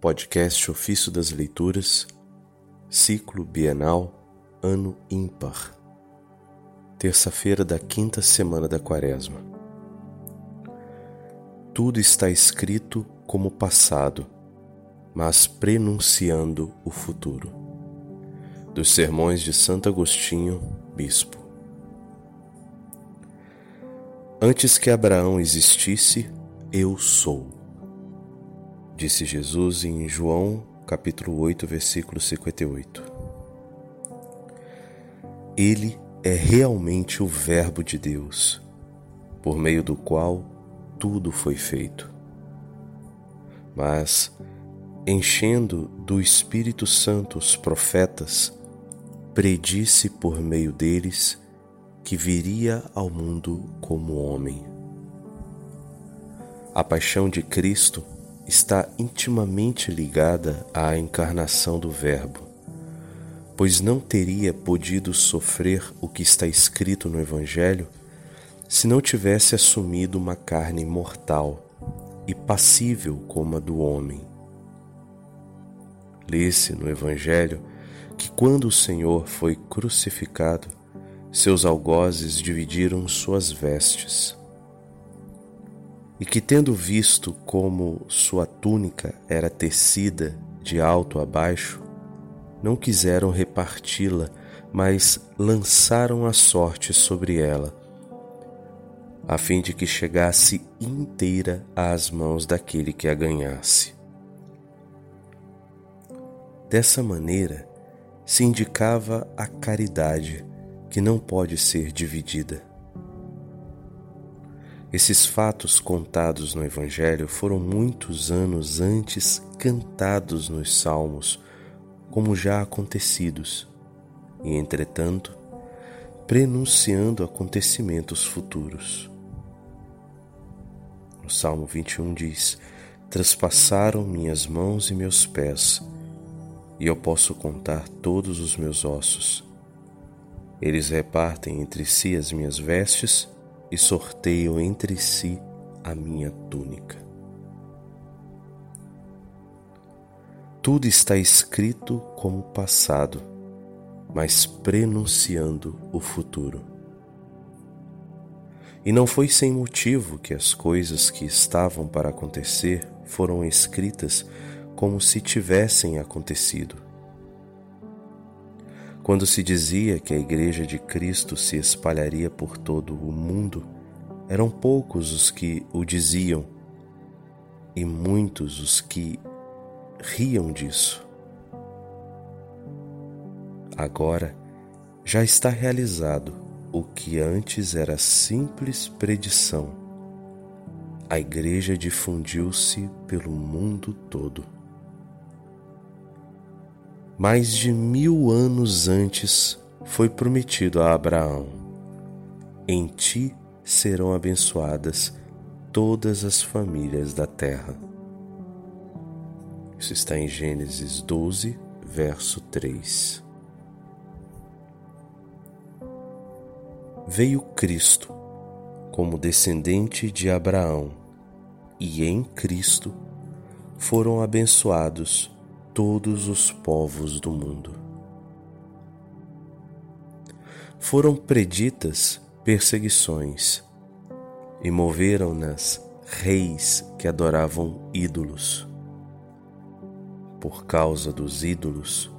Podcast Ofício das Leituras, Ciclo Bienal, Ano Ímpar, terça-feira da quinta semana da Quaresma. Tudo está escrito como passado, mas prenunciando o futuro. Dos Sermões de Santo Agostinho, Bispo. Antes que Abraão existisse, eu sou disse Jesus em João capítulo 8, versículo 58. Ele é realmente o Verbo de Deus, por meio do qual tudo foi feito. Mas, enchendo do Espírito Santo os profetas, predisse por meio deles que viria ao mundo como homem. A paixão de Cristo está intimamente ligada à encarnação do Verbo, pois não teria podido sofrer o que está escrito no Evangelho se não tivesse assumido uma carne mortal e passível como a do homem. Lê-se no Evangelho que quando o Senhor foi crucificado, seus algozes dividiram suas vestes e que, tendo visto como sua túnica era tecida de alto a baixo, não quiseram reparti-la, mas lançaram a sorte sobre ela, a fim de que chegasse inteira às mãos daquele que a ganhasse. Dessa maneira, se indicava a caridade que não pode ser dividida. Esses fatos contados no Evangelho foram muitos anos antes cantados nos Salmos, como já acontecidos, e entretanto, prenunciando acontecimentos futuros. O Salmo 21 diz: Traspassaram minhas mãos e meus pés, e eu posso contar todos os meus ossos. Eles repartem entre si as minhas vestes e sorteiam entre si a minha túnica. Tudo está escrito como passado, mas prenunciando o futuro. E não foi sem motivo que as coisas que estavam para acontecer foram escritas como se tivessem acontecido. Quando se dizia que a Igreja de Cristo se espalharia por todo o mundo, eram poucos os que o diziam e muitos os que riam disso. Agora já está realizado o que antes era simples predição. A Igreja difundiu-se pelo mundo todo mais de mil anos antes foi prometido a Abraão: Em ti serão abençoadas todas as famílias da terra. Isso está em Gênesis 12, verso 3. Veio Cristo como descendente de Abraão, e em Cristo foram abençoados todos os povos do mundo. Foram preditas perseguições e moveram-nas reis que adoravam ídolos. Por causa dos ídolos,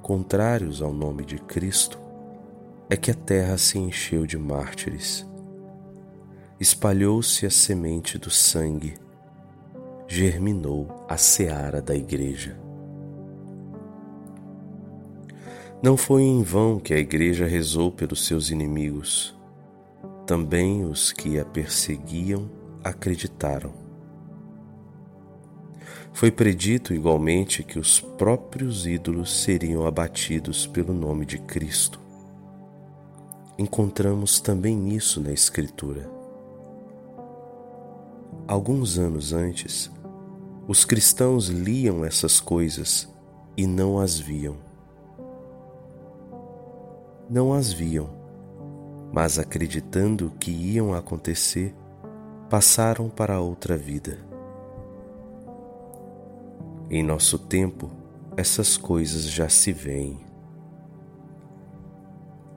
contrários ao nome de Cristo, é que a terra se encheu de mártires. Espalhou-se a semente do sangue, germinou a seara da igreja. Não foi em vão que a Igreja rezou pelos seus inimigos. Também os que a perseguiam acreditaram. Foi predito igualmente que os próprios ídolos seriam abatidos pelo nome de Cristo. Encontramos também isso na Escritura. Alguns anos antes, os cristãos liam essas coisas e não as viam não as viam, mas acreditando que iam acontecer, passaram para outra vida. Em nosso tempo, essas coisas já se veem.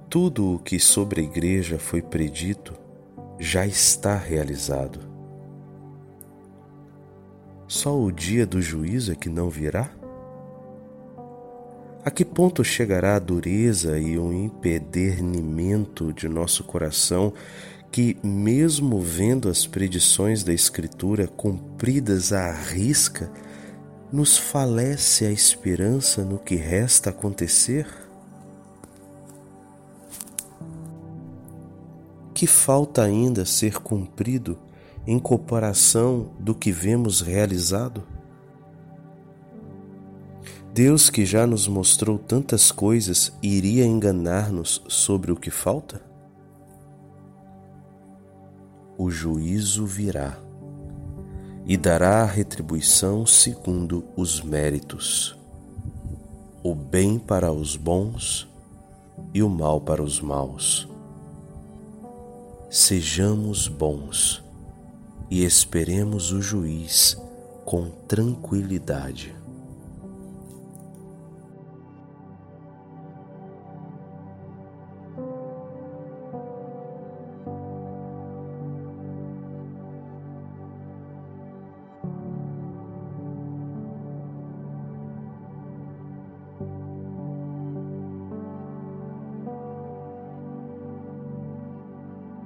Tudo o que sobre a igreja foi predito já está realizado. Só o dia do juízo é que não virá? A que ponto chegará a dureza e o empedernimento de nosso coração que, mesmo vendo as predições da Escritura cumpridas à risca, nos falece a esperança no que resta acontecer? Que falta ainda ser cumprido em comparação do que vemos realizado? Deus, que já nos mostrou tantas coisas, iria enganar-nos sobre o que falta? O juízo virá e dará a retribuição segundo os méritos, o bem para os bons e o mal para os maus. Sejamos bons e esperemos o juiz com tranquilidade.